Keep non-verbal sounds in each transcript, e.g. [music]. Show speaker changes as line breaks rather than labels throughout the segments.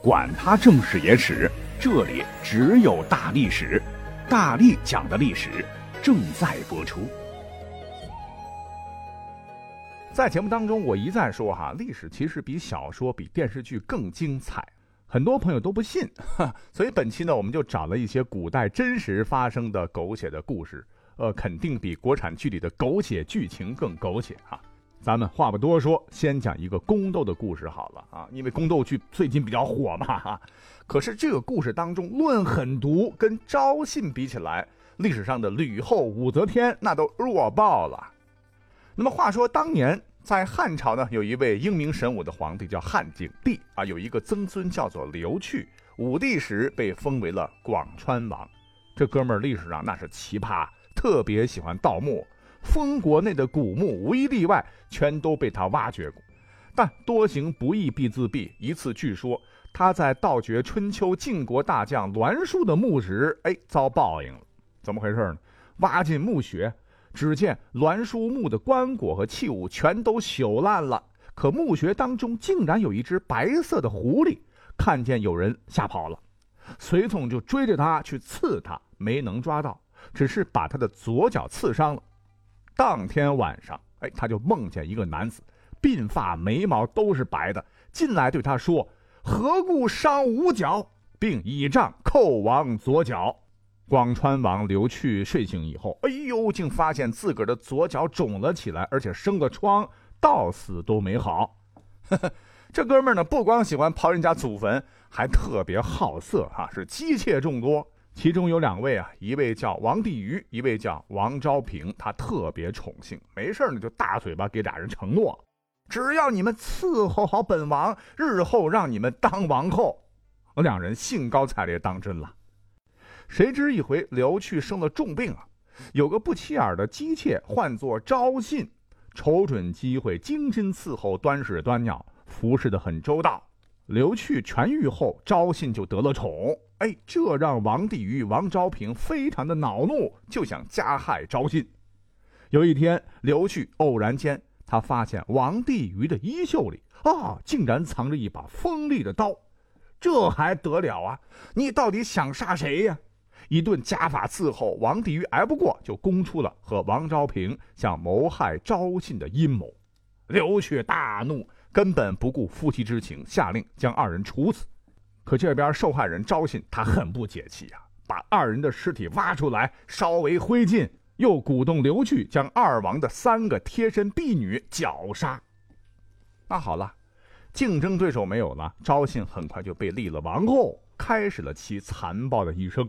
管他正史野史，这里只有大历史，大力讲的历史正在播出。在节目当中，我一再说哈，历史其实比小说、比电视剧更精彩。很多朋友都不信，[laughs] 所以本期呢，我们就找了一些古代真实发生的狗血的故事，呃，肯定比国产剧里的狗血剧情更狗血哈。咱们话不多说，先讲一个宫斗的故事好了啊，因为宫斗剧最近比较火嘛哈。可是这个故事当中论狠毒，跟昭信比起来，历史上的吕后、武则天那都弱爆了。那么话说当年。在汉朝呢，有一位英明神武的皇帝叫汉景帝啊，有一个曾孙叫做刘去。武帝时被封为了广川王。这哥们儿历史上那是奇葩，特别喜欢盗墓，封国内的古墓无一例外全都被他挖掘过。但多行不义必自毙。一次据说他在盗掘春秋晋国大将栾书的墓时，哎，遭报应了。怎么回事呢？挖进墓穴。只见栾书墓的棺椁和器物全都朽烂了，可墓穴当中竟然有一只白色的狐狸，看见有人吓跑了，随从就追着他去刺他，没能抓到，只是把他的左脚刺伤了。当天晚上，哎，他就梦见一个男子，鬓发眉毛都是白的，进来对他说：“何故伤吾脚？”并倚杖叩王左脚。广川王刘去睡醒以后，哎呦，竟发现自个儿的左脚肿了起来，而且生个疮，到死都没好。[laughs] 这哥们儿呢，不光喜欢刨人家祖坟，还特别好色哈，是妻妾众多。其中有两位啊，一位叫王帝瑜，一位叫王昭平，他特别宠幸，没事呢就大嘴巴给俩人承诺，只要你们伺候好本王，日后让你们当王后。两人兴高采烈当真了。谁知一回刘去生了重病啊，有个不起眼的姬妾唤作昭信，瞅准机会精心伺候、端屎端尿，服侍的很周到。刘去痊愈后，昭信就得了宠，哎，这让王帝瑜、王昭平非常的恼怒，就想加害昭信。有一天，刘去偶然间，他发现王帝瑜的衣袖里啊，竟然藏着一把锋利的刀，这还得了啊？你到底想杀谁呀？一顿家法伺候，王帝瑜挨不过，就供出了和王昭平想谋害昭信的阴谋。刘去大怒，根本不顾夫妻之情，下令将二人处死。可这边受害人昭信他很不解气呀，把二人的尸体挖出来烧为灰烬，又鼓动刘据将二王的三个贴身婢女绞杀。那好了，竞争对手没有了，昭信很快就被立了王后，开始了其残暴的一生。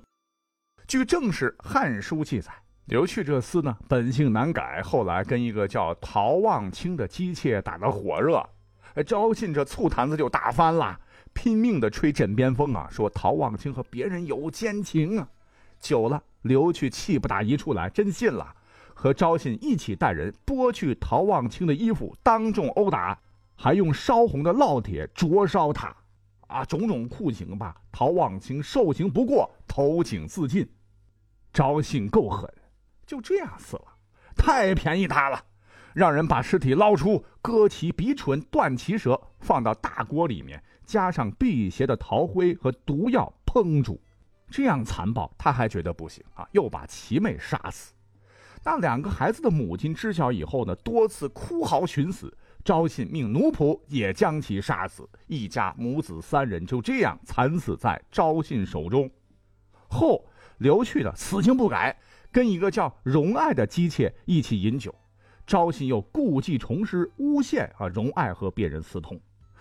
据正史《汉书》记载，刘去这厮呢本性难改，后来跟一个叫陶望清的姬妾打得火热，昭信这醋坛子就打翻了，拼命的吹枕边风啊，说陶望清和别人有奸情啊。久了，刘去气不打一处来，真信了，和昭信一起带人剥去陶望清的衣服，当众殴打，还用烧红的烙铁灼烧他，啊，种种酷刑吧。陶望清受刑不过，投井自尽。昭信够狠，就这样死了，太便宜他了。让人把尸体捞出，割其鼻唇，断其舌，放到大锅里面，加上辟邪的桃灰和毒药烹煮，这样残暴，他还觉得不行啊，又把其妹杀死。那两个孩子的母亲知晓以后呢，多次哭嚎寻死。昭信命奴仆也将其杀死，一家母子三人就这样惨死在昭信手中。后。刘去的死性不改，跟一个叫荣爱的姬妾一起饮酒，昭信又故技重施，诬陷啊荣爱和别人私通，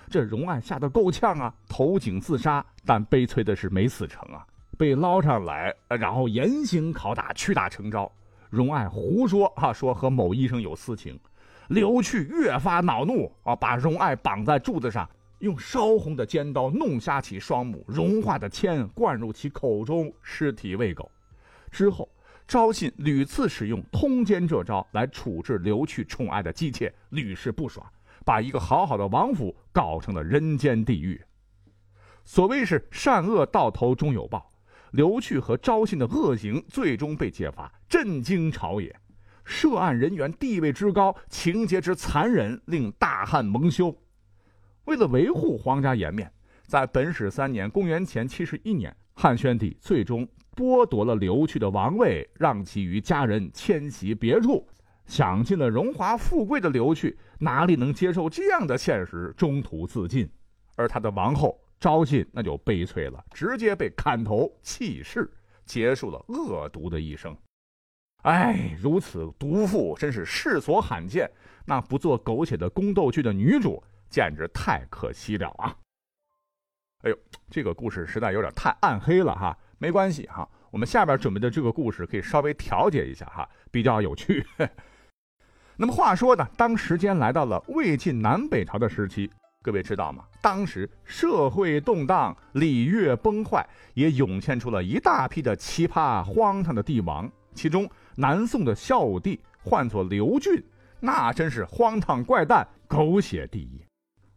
这荣爱吓得够呛啊，投井自杀，但悲催的是没死成啊，被捞上来，然后严刑拷打，屈打成招。荣爱胡说啊，说和某医生有私情，刘去越发恼怒啊，把荣爱绑在柱子上。用烧红的尖刀弄瞎其双目，融化的铅灌入其口中，尸体喂狗。之后，昭信屡次使用通奸这招来处置刘去宠爱的姬妾，屡试不爽，把一个好好的王府搞成了人间地狱。所谓是善恶到头终有报，刘去和昭信的恶行最终被揭发，震惊朝野。涉案人员地位之高，情节之残忍，令大汉蒙羞。为了维护皇家颜面，在本始三年（公元前七十一年），汉宣帝最终剥夺了刘去的王位，让其与家人迁徙别处。享尽了荣华富贵的刘去，哪里能接受这样的现实，中途自尽。而他的王后昭信那就悲催了，直接被砍头弃市，结束了恶毒的一生。哎，如此毒妇真是世所罕见。那不做狗血的宫斗剧的女主，简直太可惜了啊！哎呦，这个故事实在有点太暗黑了哈。没关系哈，我们下边准备的这个故事可以稍微调节一下哈，比较有趣。那么话说呢，当时间来到了魏晋南北朝的时期，各位知道吗？当时社会动荡，礼乐崩坏，也涌现出了一大批的奇葩荒唐的帝王，其中。南宋的孝武帝唤作刘俊，那真是荒唐怪诞、狗血第一。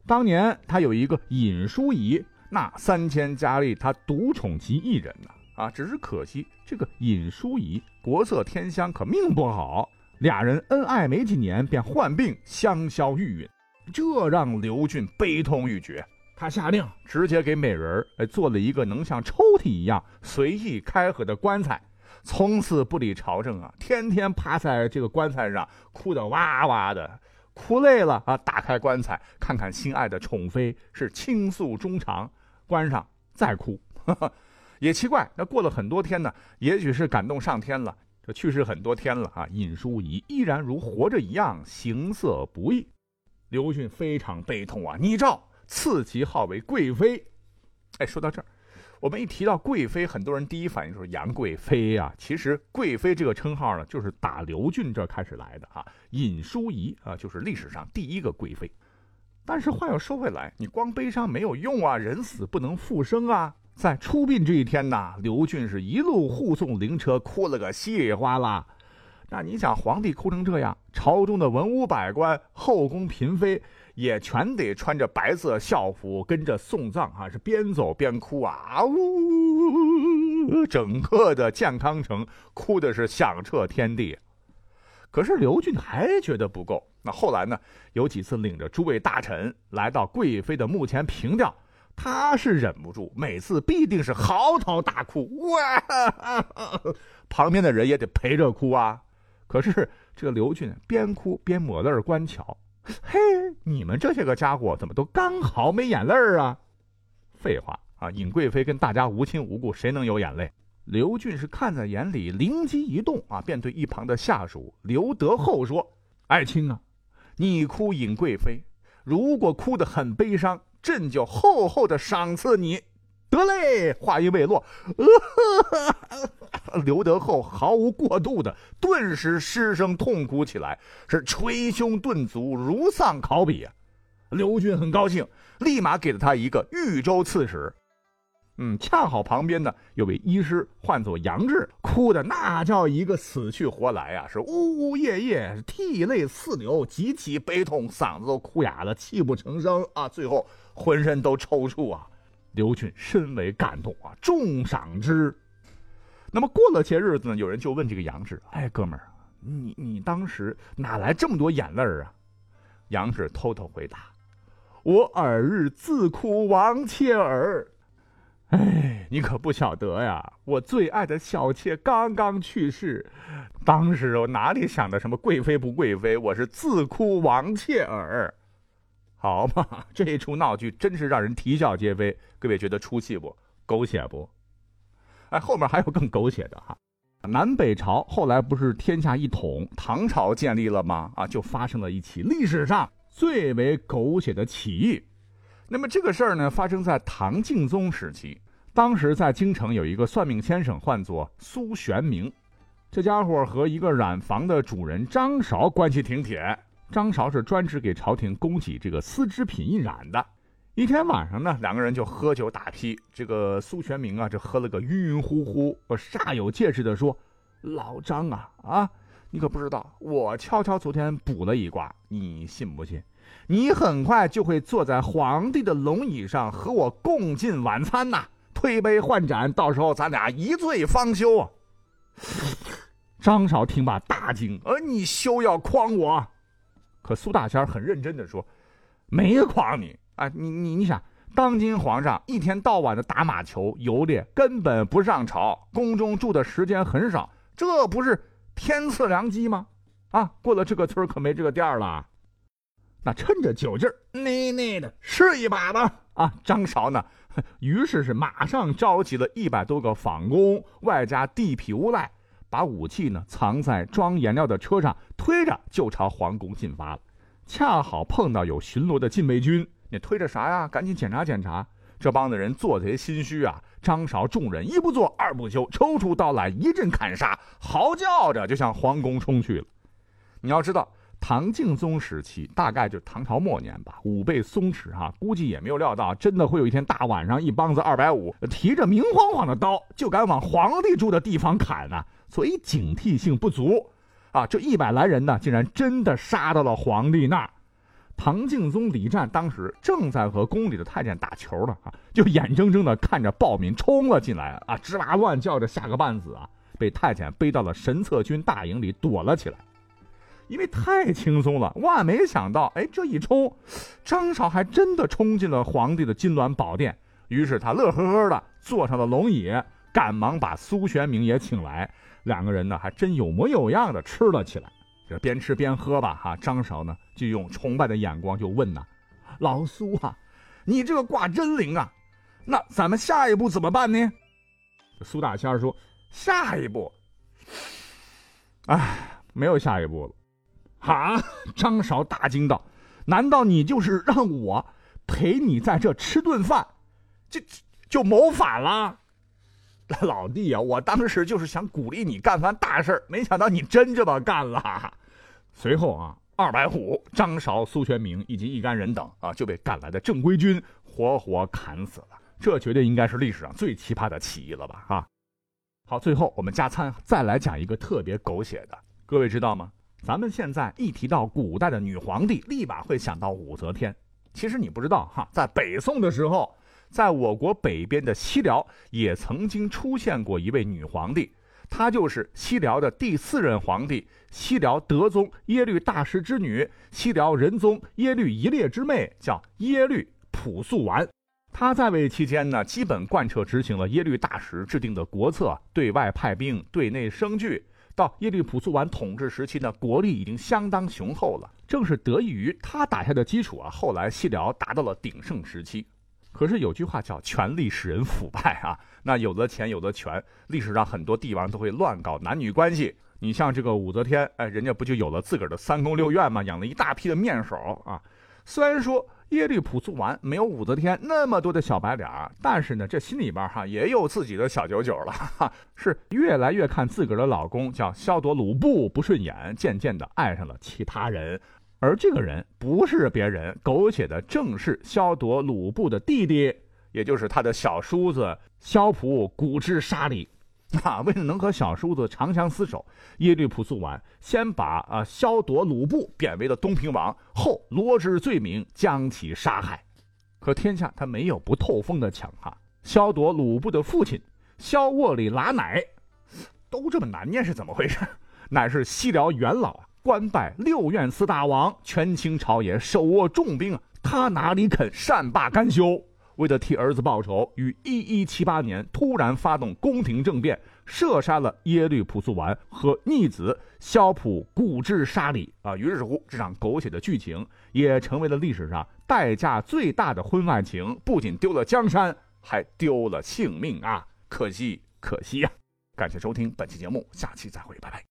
当年他有一个尹淑仪，那三千佳丽他独宠其一人呢。啊，只是可惜这个尹淑仪国色天香，可命不好。俩人恩爱没几年，便患病香消玉殒，这让刘俊悲痛欲绝。他下令直接给美人儿做了一个能像抽屉一样随意开合的棺材。从此不理朝政啊，天天趴在这个棺材上哭得哇哇的，哭累了啊，打开棺材看看心爱的宠妃，是倾诉衷肠，关上再哭。[laughs] 也奇怪，那过了很多天呢，也许是感动上天了，这去世很多天了啊，尹淑仪依然如活着一样，形色不异。刘俊非常悲痛啊，拟诏赐其号为贵妃。哎，说到这儿。我们一提到贵妃，很多人第一反应就是杨贵妃呀。其实贵妃这个称号呢，就是打刘俊这开始来的啊。尹淑仪啊，就是历史上第一个贵妃。但是话又说回来，你光悲伤没有用啊，人死不能复生啊。在出殡这一天呐，刘俊是一路护送灵车，哭了个稀里哗啦。那你想，皇帝哭成这样，朝中的文武百官、后宫嫔妃。也全得穿着白色校服跟着送葬啊，是边走边哭啊呜！整个的健康城哭的是响彻天地。可是刘俊还觉得不够，那后来呢？有几次领着诸位大臣来到贵妃的墓前凭吊，他是忍不住，每次必定是嚎啕大哭哇！[laughs] 旁边的人也得陪着哭啊。可是这个刘俊边哭边抹泪观瞧。嘿，你们这些个家伙怎么都刚好没眼泪啊？废话啊！尹贵妃跟大家无亲无故，谁能有眼泪？刘俊是看在眼里，灵机一动啊，便对一旁的下属刘德厚说：“爱卿啊，你哭尹贵妃，如果哭得很悲伤，朕就厚厚的赏赐你。”得嘞！话音未落，刘德厚毫无过度的，顿时失声痛哭起来，是捶胸顿足，如丧考妣啊！刘俊很高兴，立马给了他一个豫州刺史。嗯，恰好旁边呢有位医师，唤作杨志，哭的那叫一个死去活来啊，是呜呜咽咽，涕泪四流，极其悲痛，嗓子都哭哑了，泣不成声啊，最后浑身都抽搐啊。刘俊深为感动啊，重赏之。那么过了些日子呢，有人就问这个杨志：“哎，哥们儿，你你当时哪来这么多眼泪啊？”杨志偷偷回答：“我尔日自哭亡妾耳。哎，你可不晓得呀，我最爱的小妾刚刚去世，当时我哪里想的什么贵妃不贵妃，我是自哭亡妾儿。”好嘛，这一出闹剧真是让人啼笑皆非。各位觉得出戏不？狗血不？哎，后面还有更狗血的哈。南北朝后来不是天下一统，唐朝建立了吗？啊，就发生了一起历史上最为狗血的起义。那么这个事儿呢，发生在唐敬宗时期。当时在京城有一个算命先生，唤作苏玄明。这家伙和一个染房的主人张韶关系挺铁。张韶是专职给朝廷供给这个丝织品印染的。一天晚上呢，两个人就喝酒打屁。这个苏玄明啊，这喝了个晕晕乎乎，煞有介事的说：“老张啊啊，你可不知道，我悄悄昨天卜了一卦，你信不信？你很快就会坐在皇帝的龙椅上和我共进晚餐呐，推杯换盏，到时候咱俩一醉方休。”啊！张韶听罢大惊：“呃，你休要诓我！”可苏大仙很认真的说：“没诓你啊，你你你想，当今皇上一天到晚的打马球、游猎，根本不上朝，宫中住的时间很少，这不是天赐良机吗？啊，过了这个村可没这个店了。那趁着酒劲儿，内内的试一把吧！啊，张韶呢，于是是马上召集了一百多个坊工，外加地痞无赖，把武器呢藏在装颜料的车上，推着就朝皇宫进发了。恰好碰到有巡逻的禁卫军，你推着啥呀？赶紧检查检查！这帮子人做贼心虚啊！张韶众人一不做二不休，抽出刀来一阵砍杀，嚎叫着就向皇宫冲去了。你要知道，唐敬宗时期大概就唐朝末年吧，武备松弛哈，估计也没有料到真的会有一天大晚上，一帮子二百五提着明晃晃的刀就敢往皇帝住的地方砍呢，所以警惕性不足。啊，这一百来人呢，竟然真的杀到了皇帝那儿。唐敬宗李湛当时正在和宫里的太监打球呢，啊，就眼睁睁的看着暴民冲了进来，啊，吱哇乱叫着吓个半死啊，被太监背到了神策军大营里躲了起来。因为太轻松了，万没想到，哎，这一冲，张韶还真的冲进了皇帝的金銮宝殿。于是他乐呵呵的坐上了龙椅，赶忙把苏玄明也请来。两个人呢，还真有模有样的吃了起来。这边吃边喝吧，哈，张韶呢就用崇拜的眼光就问呐：“老苏啊，你这个卦真灵啊，那咱们下一步怎么办呢？”苏大仙说：“下一步，哎，没有下一步了。”啊，张韶大惊道：“难道你就是让我陪你在这吃顿饭，就就谋反了？” [laughs] 老弟啊，我当时就是想鼓励你干番大事没想到你真这么干了。随后啊，二百虎、张韶、苏全明以及一干人等啊，就被赶来的正规军活活砍死了。这绝对应该是历史上最奇葩的起义了吧？啊，好，最后我们加餐再来讲一个特别狗血的，各位知道吗？咱们现在一提到古代的女皇帝，立马会想到武则天。其实你不知道哈，在北宋的时候。在我国北边的西辽，也曾经出现过一位女皇帝，她就是西辽的第四任皇帝，西辽德宗耶律大石之女，西辽仁宗耶律一烈之妹，叫耶律朴素完。她在位期间呢，基本贯彻执行了耶律大石制定的国策，对外派兵，对内生聚。到耶律朴素完统治时期呢，国力已经相当雄厚了。正是得益于他打下的基础啊，后来西辽达到了鼎盛时期。可是有句话叫“权力使人腐败”啊，那有了钱有了权，历史上很多帝王都会乱搞男女关系。你像这个武则天，哎，人家不就有了自个儿的三宫六院吗？养了一大批的面首啊。虽然说耶律朴素完没有武则天那么多的小白脸但是呢，这心里边哈也有自己的小九九了，哈，是越来越看自个儿的老公叫萧夺鲁布不顺眼，渐渐的爱上了其他人。而这个人不是别人，苟且的正是萧夺鲁布的弟弟，也就是他的小叔子萧普古之沙里。[laughs] 啊，为了能和小叔子长相厮守，耶律朴素完先把啊萧夺鲁布贬为了东平王，后罗织罪名将其杀害。可天下他没有不透风的墙哈。萧夺鲁布的父亲萧沃里拉乃，都这么难念是怎么回事？[laughs] 乃是西辽元老啊。官拜六院司大王，权倾朝野，手握重兵啊！他哪里肯善罢甘休？为了替儿子报仇，于一一七八年突然发动宫廷政变，射杀了耶律朴素完和逆子萧普古之沙里啊！于是乎，这场狗血的剧情也成为了历史上代价最大的婚外情，不仅丢了江山，还丢了性命啊！可惜，可惜呀！感谢收听本期节目，下期再会，拜拜。